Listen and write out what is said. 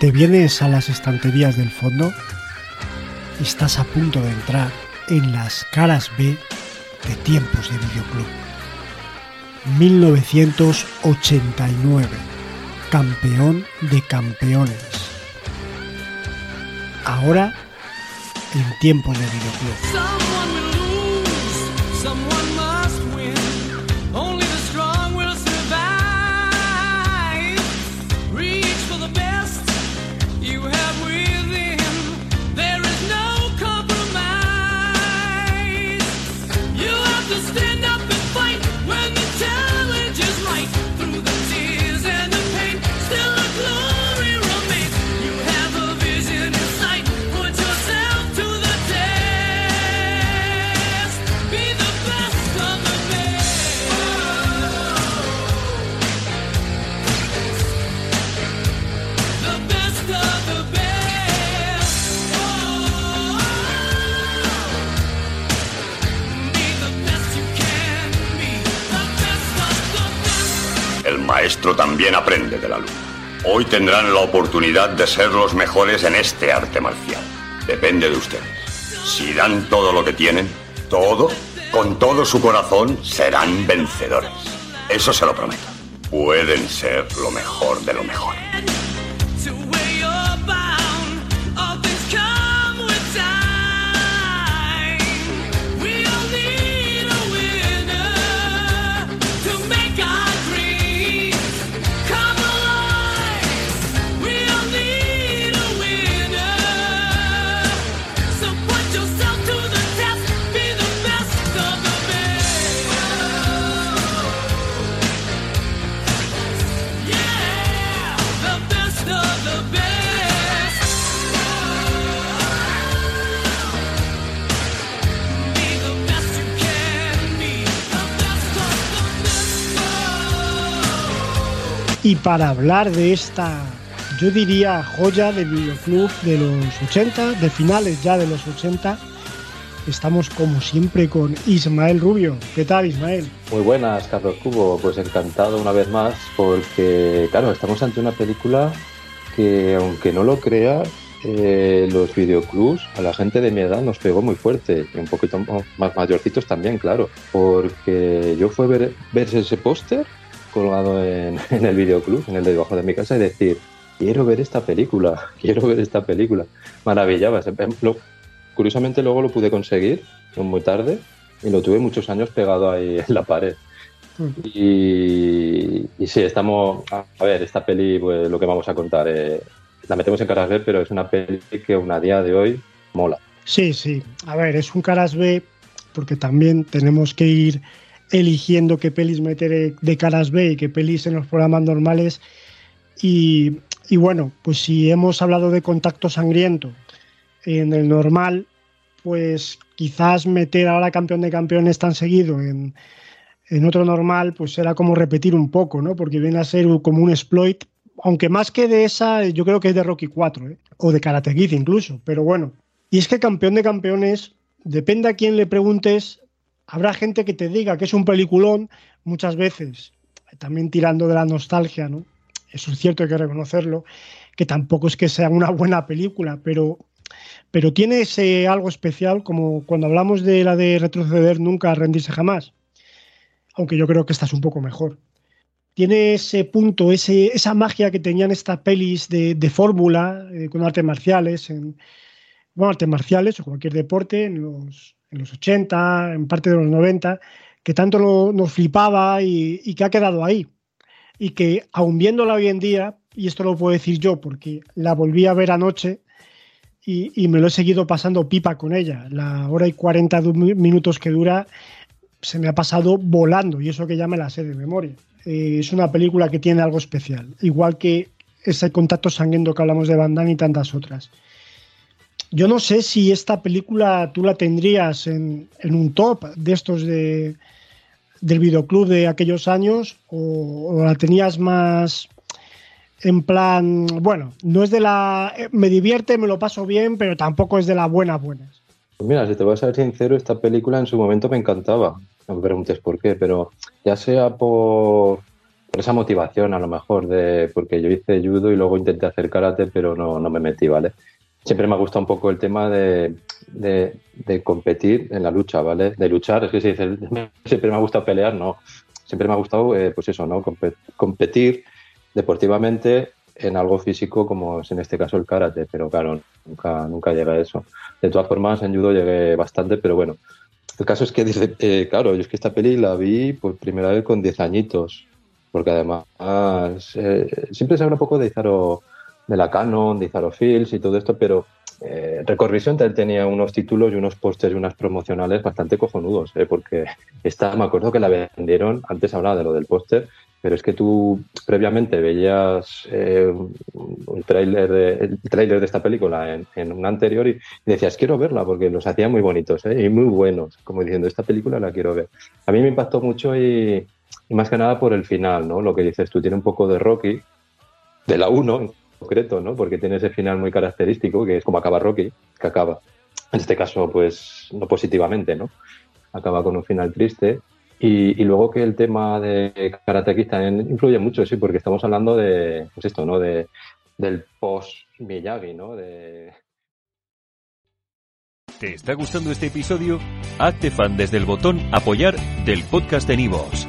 ¿Te vienes a las estanterías del fondo? Estás a punto de entrar en las caras B de tiempos de videoclub. 1989. Campeón de campeones. Ahora en tiempos de videoclub. Maestro también aprende de la luz. Hoy tendrán la oportunidad de ser los mejores en este arte marcial. Depende de ustedes. Si dan todo lo que tienen, todo, con todo su corazón, serán vencedores. Eso se lo prometo. Pueden ser lo mejor de lo mejor. Y para hablar de esta, yo diría, joya de videoclub de los 80, de finales ya de los 80, estamos como siempre con Ismael Rubio. ¿Qué tal, Ismael? Muy buenas, Carlos Cubo. Pues encantado una vez más porque, claro, estamos ante una película que, aunque no lo creas, eh, los videoclubs a la gente de mi edad nos pegó muy fuerte y un poquito más mayorcitos también, claro, porque yo ver, ver ese póster colgado en, el videoclub, en el de debajo de mi casa, y decir, quiero ver esta película, quiero ver esta película. Maravillaba. curiosamente luego lo pude conseguir, muy tarde, y lo tuve muchos años pegado ahí en la pared. Mm. Y, y, sí, estamos. A ver, esta peli, pues lo que vamos a contar, eh, la metemos en caras B, pero es una peli que aún a día de hoy mola. Sí, sí. A ver, es un caras B porque también tenemos que ir eligiendo qué pelis meter de caras B y qué pelis en los programas normales. Y, bueno, pues si hemos hablado de contacto sangriento en el normal, pues quizás meter ahora campeón de campeones tan seguido en, otro normal, pues será como repetir un poco, ¿no? Porque viene a ser como un exploit, aunque más que de esa, yo creo que es de Rocky 4, ¿eh? o de Karate Kid incluso, pero bueno. Y es que campeón de campeones, depende a quién le preguntes, Habrá gente que te diga que es un peliculón, muchas veces, también tirando de la nostalgia, ¿no? Eso es cierto, hay que reconocerlo, que tampoco es que sea una buena película, pero, pero tiene ese algo especial, como cuando hablamos de la de retroceder nunca, rendirse jamás, aunque yo creo que esta es un poco mejor. Tiene ese punto, ese, esa magia que tenían estas pelis de, fórmula, eh, con artes marciales, en, bueno, artes marciales o cualquier deporte, en los, en los 80, en parte de los 90, que tanto nos flipaba y, que ha quedado ahí. Y que aun viéndola hoy en día, y esto lo puedo decir yo porque la volví a ver anoche y, me lo he seguido pasando pipa con ella. La hora y 40 minutos que dura se me ha pasado volando y eso que ya me la sé de memoria. Eh, es una película que tiene algo especial, igual que ese contacto sanguíneo que hablamos de Van y tantas otras. Yo no sé si esta película tú la tendrías en, un top de estos de, del videoclub de aquellos años o, la tenías más en plan, bueno, no es de la... me divierte, me lo paso bien, pero tampoco es de la buena buena. Pues mira, si te voy a ser sincero, esta película en su momento me encantaba. No me preguntes por qué, pero ya sea por, por esa motivación a lo mejor de porque yo hice judo y luego intenté hacer karate, pero no, no me metí, ¿vale? Siempre me ha gustado un poco el tema de, competir en la lucha, ¿vale? De luchar, es que si dice, siempre me ha gustado pelear, no. Siempre me ha gustado, eh, pues eso, ¿no? competir deportivamente en algo físico como es en este caso el karate, pero claro, nunca, nunca llega a eso. De todas formas, en judo llegué bastante, pero bueno. El caso es que eh, claro, yo es que esta peli la vi por primera vez con 10 añitos, porque además eh, siempre se habla un poco de Izaro de la Canon, de Izarofilms y todo esto, pero eh, Record Vision tenía unos títulos y unos pósters y unas promocionales bastante cojonudos, ¿eh? porque esta, me acuerdo que la vendieron, antes hablaba de lo del póster, pero es que tú previamente veías eh, un tráiler de, el tráiler de esta película en, en una anterior y, decías, quiero verla, porque los hacía muy bonitos ¿eh? y muy buenos, como diciendo, esta película la quiero ver. A mí me impactó mucho y, y más que nada por el final, ¿no? Lo que dices tú, tiene un poco de Rocky, de la 1 concreto, ¿no? Porque tiene ese final muy característico, que es como acaba Rocky, que acaba, en este caso, pues no positivamente, ¿no? Acaba con un final triste. Y, luego que el tema de Karate Kid también influye mucho, sí, porque estamos hablando de, pues esto, ¿no? De, del post-Miyagi, ¿no? De... ¿Te está gustando este episodio? Hazte fan desde el botón apoyar del podcast de Nivos.